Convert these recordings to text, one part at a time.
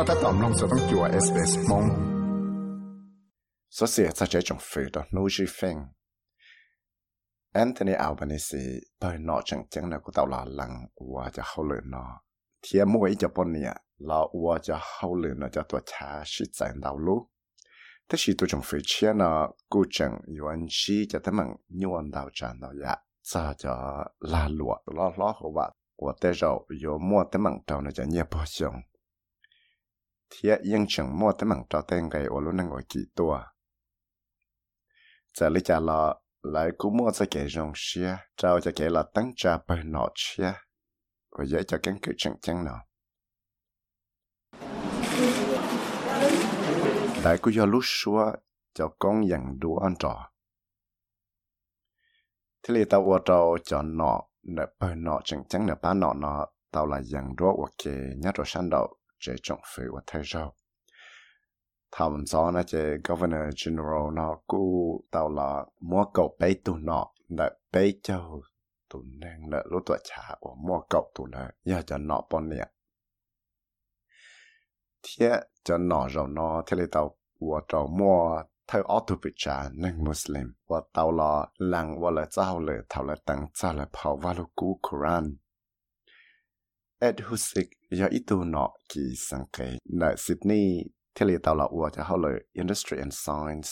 覺得當龍就當叫我 SBS 夢，所以就這種非到 no g thing。Anthony Albanese bởi 對諾 chẳng chẳng là của tao là lăng và cho hậu lửa nó. Thì mỗi cho bọn nè là và cho hậu lửa nó cho tôi trả sự chẳng đau lúc thế thì tôi chẳng phải chia nọ, cô chẳng yêu anh chị cho tấm mạng nhiều anh đau chẳng nó dạ sao cho là lụa lo lo của bạn của tế rồi yêu mua tấm mạng trâu nọ, cho nhẹ bỏ xuống thì yên chẳng mua tấm bằng trâu tên gây ở lúc năng ngồi kỳ tùa. giờ lý trả lọ, lại cú mua cho kẻ rong xia trao cho kẻ là tăng trà bởi nọ xia và dễ cho cái cử chẳng chẳng nào đại cú do lúc xua cho con dặn đua ăn trò thế lý tao qua trâu cho nọ nợ bởi nọ chẳng chẳng nợ bá nọ nọ tao là dặn đua và kẻ nhát rồi sang đầu chế trọng phê và thay rau thảo gió nó chế governor general nó cú tàu là mua cậu bé tụ nọ nợ bé châu tụ nên nợ lúc tuổi trả của mua cậu tụ nợ giờ cho nọ bọn nè. Thế cho nọ rồi nó thế là tàu của trò mua theo auto bị trả nên muslim, và tàu là lăng và là giáo lệ, thảo là tăng trả là bảo vào lúc cú Quran Ed Hussik giờ ít tụ kỳ Sydney, thế là tàu là ua cho họ industry and science.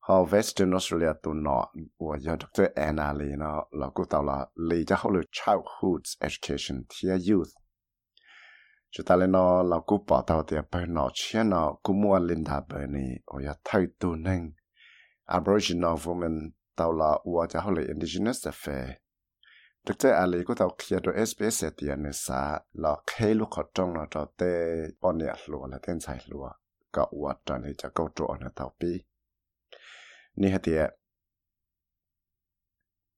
Họ Western Australia tụ nọ, ua cho Dr. Anna Lee nó, là cô tàu là Lee cho họ childhood education thia youth. Chúng ta lên nó là cô bỏ tàu thì à bởi nó chia nó cô mua linh thà bởi này ua cho thay tụ nên Aboriginal woman tàu là ua cho họ lời indigenous affair Dr. Ali có tàu kia đồ SBS tiền này sa là khi lúc họ trong nó cho tê bọn nhẹ lúa là tên xài lúa có vật cho này cho câu chỗ nó tàu bi ni hạt tiệt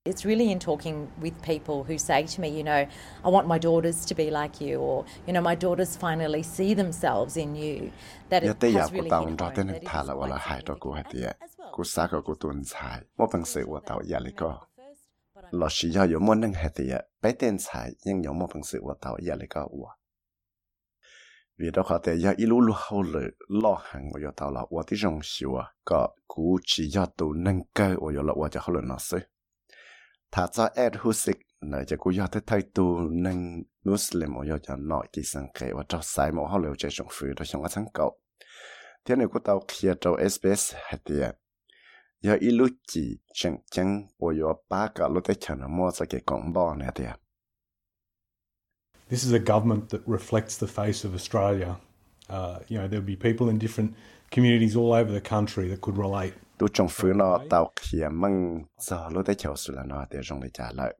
It's really in talking with people who say to me, you know, I want my daughters to be like you, or, you know, my daughters finally see themselves in you. That ya it tê ya has của really tàu hit đó home, tên that it thà is là quite là hại cho painful của hạt for tiệt them as well. Của sự của là đó họ thể ya ilu lu hậu lệ lo hàng của tàu là ua tí rong xíu à có cú chỉ do tụ nâng cơ của là ua cho hậu lệ nó sẽ thà cho Ed Hussik nơi cho cú do tới thay tụ nâng Muslim của cho nội kỳ sang kể và cho sai một hậu lệ chạy trong phía đó trong cái tháng cậu thế này của tàu kia trong SBS hạt tiệt giờ ilu chỉ chẳng chẳng của ba cả lúc tới chẳng mua cho cái công bò này tiệt This is a government that reflects the face of Australia. Uh, you know, there'll be people in different communities all over the country that could relate. tu phía nó tàu kia măng giờ lúc tới chiều sự là nó để trong để trả lợi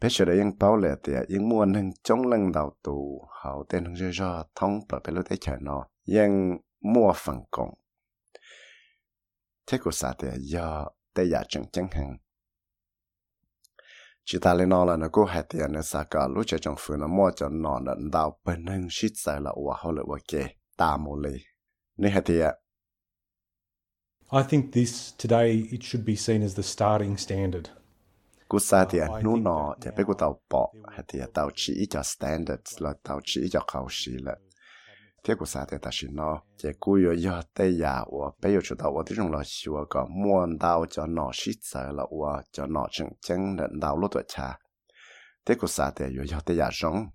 bây giờ đấy những bao lệ thì những muốn hình trong lần đầu tù hậu tên hình do thông bởi bây lúc tới chờ nó những mua phần công thế của xã thì do tây giả chẳng chẳng hàng chỉ ta lên nó là nó có hạt tiền nó xã cả lúc chơi trong phía nó mua cho nó lần đầu bên hình shit sai là ủa hậu lệ ok ta mua lì. Nên hạt tiền I think this today it should be seen as the starting standard. cú sa thì nu think nọ thì bây now tàu bỏ hay thì tàu chỉ cho standards là tàu chỉ cho khẩu sĩ là thế cú sao thì ta xin nó thì cú yo yo tây ya và bây giờ chúng ta ở chúng là xíu có muốn đào cho nó shit sợ là và cho nó chân chân là đào lúc tuổi cha thế cú sao thì yo yo tây ya rong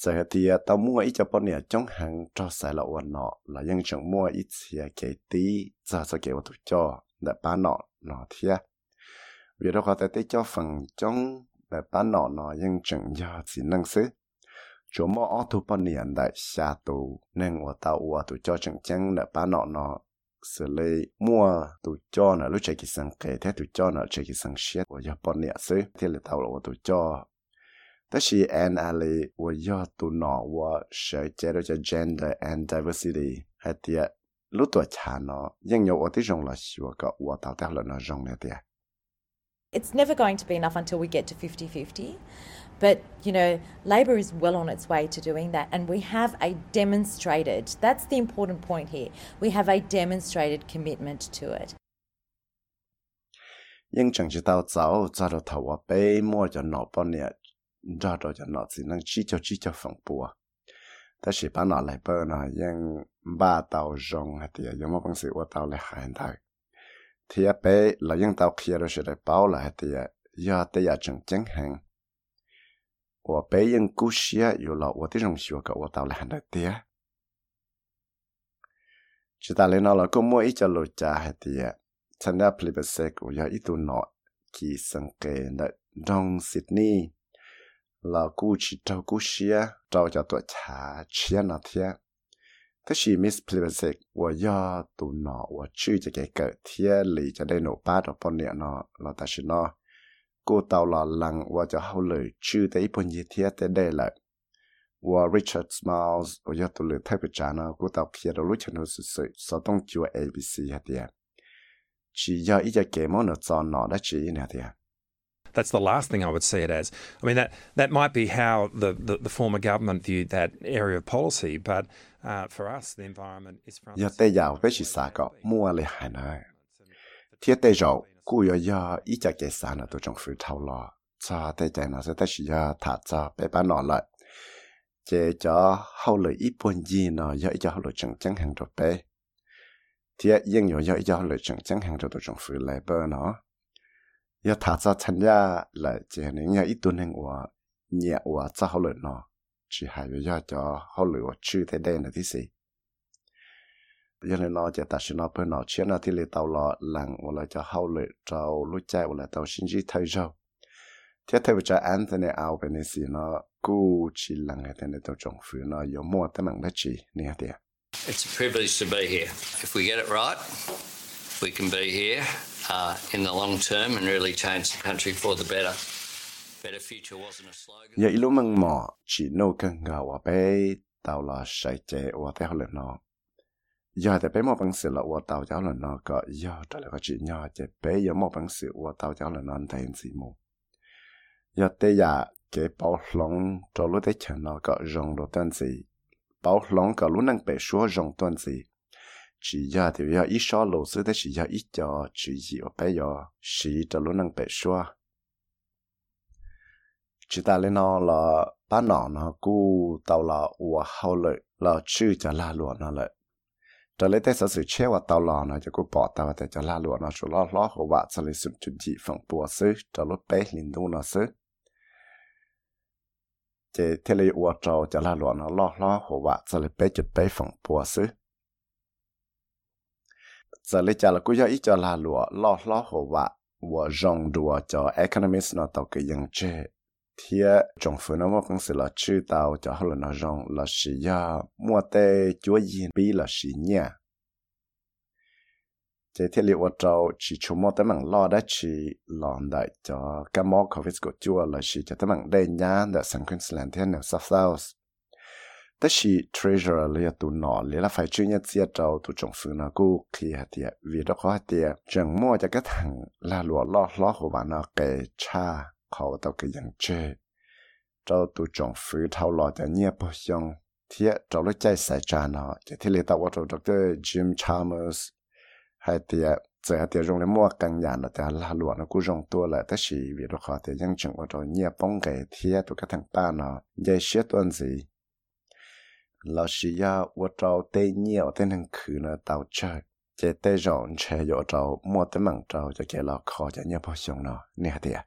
giờ thì tàu mua ít cho bọn này trong hàng cho sai là nó là mua ít xia cái tí giờ sẽ cái tụi cho để bán nó nó thì, vì đó có thể tới cho phần trong để bán nó nhưng chẳng chỉ năng sức chỗ mò ở tu bao niệm đại xa tu, nên ngồi tàu ua tu cho chẳng chẳng là ba nọ nọ. Xử lý, mua tu cho nó lúc chạy kỳ sang kể, thế tu cho nó chạy kỳ sang xiết của giờ bao niệm xứ, thế là tàu là tu cho. Tất nhiên anh ali của giờ tu nọ của sở chế độ cho gender and diversity. Hay tiệt, lúc tuổi cha nó nhưng nhiều ở tí rồng là sửa cả ua tàu theo là nó rồng này tiệt. It's never going to be enough until we get to 50 50. But, you know, Labor is well on its way to doing that. And we have a demonstrated, that's the important point here, we have a demonstrated commitment to it. 因正知道早早到头啊，被摸着脑包呢，找着就脑子能只叫只叫风波啊。 ta chỉ bán nó lại bơ nó ยัง ba tàu rong hay thì giống một bằng sự của tàu lại hành thay thì à bé là những tàu kia rồi sẽ bảo là hết tiệt giờ tiệt à chẳng chẳng hàng và bé những cú xia yêu là và tiếng rồng xua cả và tàu là hết tiệt chỉ ta lên nó là cũng mua ít cho lột trà hết tiệt thành ra pli bơ sek của giờ ít tu nọ kỳ sang kề đã đông Sydney là cú chỉ tàu cú xia tàu cho tụi trà chia nọ thiệt ถ้าชีมิสพลิเซกว่าย่อตูนอว่าชื่อจะแก่เกิดเทียหลีจะได้หนูป้าดอปนเนี่ยนอเราตาชินอกูเตาหลอลังว่าจะเฮาเลยชื่อแต่ญี่ปุ่นยีเทียแต่ได้เลยว่าริชาร์ดสมาลส์ว่าย่อตัวเลยเทพจานะกูเตาเคียดรู้ชนุสุดๆสต้องจัวเอบีซีฮะเดียชีย่ออีจะเกมอนอจอนนอได้ชีเนี่ยเดีย That's the last thing I would see it as. I mean, that, that might be how the, the, the former government viewed that area of policy, but uh, for us, the environment is front. Giờ tây giàu với chỉ xa có mua lại hải này. Thiết tây giàu, cú giờ giờ ít cái xa nó tôi trong phu thâu lo. Cho tây chạy nó sẽ tới chỉ giờ thả cho bé bán nó lại. Chế cho hậu lợi ít buồn gì nó giờ cho hậu lợi chẳng chẳng hàng rồi bé thì yên nhiều giờ giờ lựa chọn chẳng hạn cho tôi trong phụ lại bơ nó giờ thả ra tham gia là chỉ nên giờ ít tuần hàng của nhẹ của cho họ lựa nó chỉ hai bây giờ cho họ lựa chữ thế đây là thế gì giờ này nó chỉ ta xin nó bơ nó chuyện nó thì lấy tàu lọ lặng hoặc là cho họ lựa cho lúc chạy hoặc là tàu sinh chỉ thấy rồi thế theo cho Anthony Albanese nó cú chỉ lặng cái này tàu trong phụ nó 有 mua tấm bằng đất chỉ nè tiền It's a privilege to be here. If we get it right, we can be here uh, in the long term and really change the country for the better. Better future wasn't a slogan. Giờ lúc măng mò chỉ nô cần gà và bé tàu là sài chế và theo lần no. Giờ te pe mo bang se la wa tao giáo la no có giờ ta la có chi nya che pe giờ mo bang se wa tao giáo la nan tai si mo. Giờ te ya ke bảo long to lu te chan no có jong lo tan si. bảo long cả lu nang pe shuo jong tuần si chỉ giờ thì giờ ít số lỗ sư thế chỉ giờ ít cho chỉ gì ở bây giờ, chỉ cho luôn năng bể xóa. Chỉ ta lên nó là ba nọ nó cú tàu là ua hậu lợi, là chữ cho la lụa nó lợi. Trở lấy thế sở sự che và tàu lò nó cho cú bỏ tàu để cho la lụa nó cho lo lo hồ vạ cho lấy sụp chuẩn bị phòng bùa sư cho lúc bé liền đu nó sư chỉ thế lấy ua trâu cho la lụa nó lo lo hồ vạ cho lấy bé chụp bé phòng bùa sư giờ lấy cho là cú giờ ít cho la lụa, lo lo hồ vạ. Và rong đùa cho economist nó tàu cái dân chế thì trong phủ nó một công sự là chữ tàu cho họ là nó rong là sử ya mua tê, chúa yên bi là sử nhà chế thiết liệu trâu chỉ chú mua tấm bằng lo đã chỉ lòn đại cho các mỏ covid của chúa là sử cho tấm bằng đây nhá, đã sang Queensland thiên New South แต่ชีเทรเจอร์เลยตัวนอนเลยละไฟชื่อนี่ยเสียเจ้าตัวจงฟื้นนะกูเคลียเตียวีดอกเตียจังมั่วจะกระถังลาหลัวล้อล้อหัวนาเกชาเขาตอกยังเจเจ้าตัวจงฟื้นเท่าหล่อจะเงียบพยองเทียเจ้าเลยใจใส่จานอจะที่เลตาว่าตัวดรจิมชาร์มส์ให้เตียเจอเตียจงเลยมั่วกังยานแต่ลาหลัวนกูจงตัวแหละแต่ชีวีดอกเตียยังจังว่าเราเงียบป้องเกเทียตัวกระถังป้าเนาะใจเชื่ตัวนี้ là chỉ ya 我找对你我在能去呢到这。这对人车有找莫得忙找就给了考就nhẹ bổ sung nó nè tiệt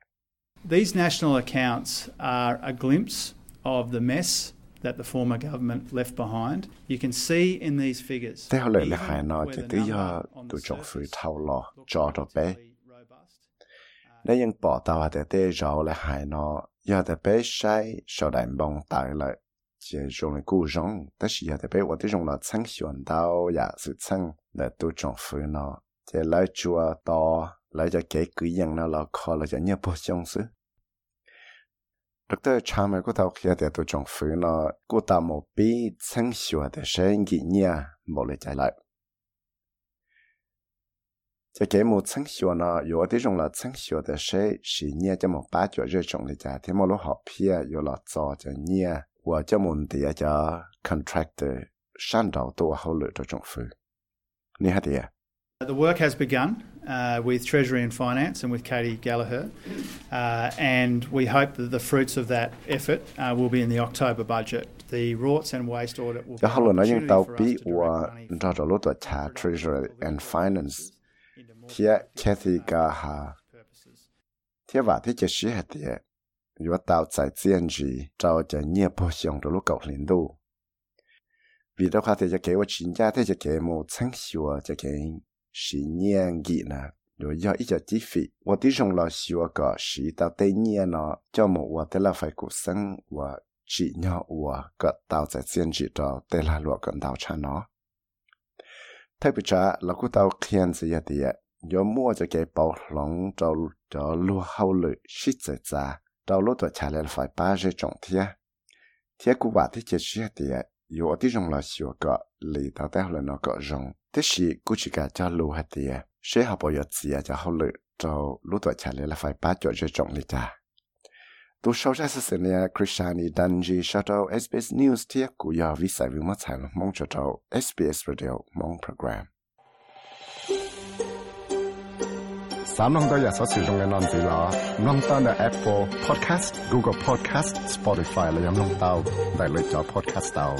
These national accounts are a glimpse of the mess that the former government left behind. You can see in these figures. Thế họ lời là hai nó chỉ tới giờ tụi chồng phụ thâu lò cho đó bé. Nếu những bỏ tàu để tế rau là hai nó giờ để bé sai sau đại bông tại lại 接种了故障，但是也得被我这种了参选到呀，是参来都政分了，再来做到来就给鬼人了老靠了就也不相似。这个产品骨头也得多种分呢，骨头没被参选的生你啊，没了再来。在给某村小呢，有的用了村小的水，是捏这么八九热种的家，他们老好撇，有了早着捏。Nha và cho một địa cho contractor sang đầu tôi hậu lựa cho trong phụ nè hả địa The work has begun uh, with Treasury and Finance and with Katie Gallagher, uh, and we hope that the fruits of that effort uh, will be in the October budget. The rorts and waste audit will be cho an halo na yung opportunity tau for us pi to direct wa money ra ra lo to cha treasury and finance. thia Kathy ga ha purposes. thia va thi che shi ha vì đó khoa thì cho kế wa chín gia thì cho kế một sáng xua cho kế sĩ nhiên gì nè rồi do ít cho chi phí và tí trong là xua có sĩ tao tây nhiên nó cho một và thế là phải cuộc và chỉ nhau và có tao sẽ diễn chỉ cho tây là lụa cần tao cha nó thay vì cha là cô tao khiên gì thì do mua cho kế bảo lòng cho cho lúa hậu lự shit sẽ ra trâu lúa tuổi trả lên phải ba giờ trồng thia. Thia cú bà thích chết chia tìa yếu tí rồng là xìu cọ lì tao tao là nó cọ rồng thế thì cú chỉ cả cho lù hết tìa sẽ học bảo yếu tìa cho học lự trâu lúa tuổi trả lên là phải ba giờ dây trồng lì trả tu sau ra sự này Krishani Danji cho trâu SBS News thia cú yếu vì sai vì mất sản mong cho trâu SBS Radio mong program. 三弄到日所使用嘅单字啦，弄到嘅 Apple Podcast、Google Podcast、Spotify 啦，有弄到，大类咗 Podcast 到。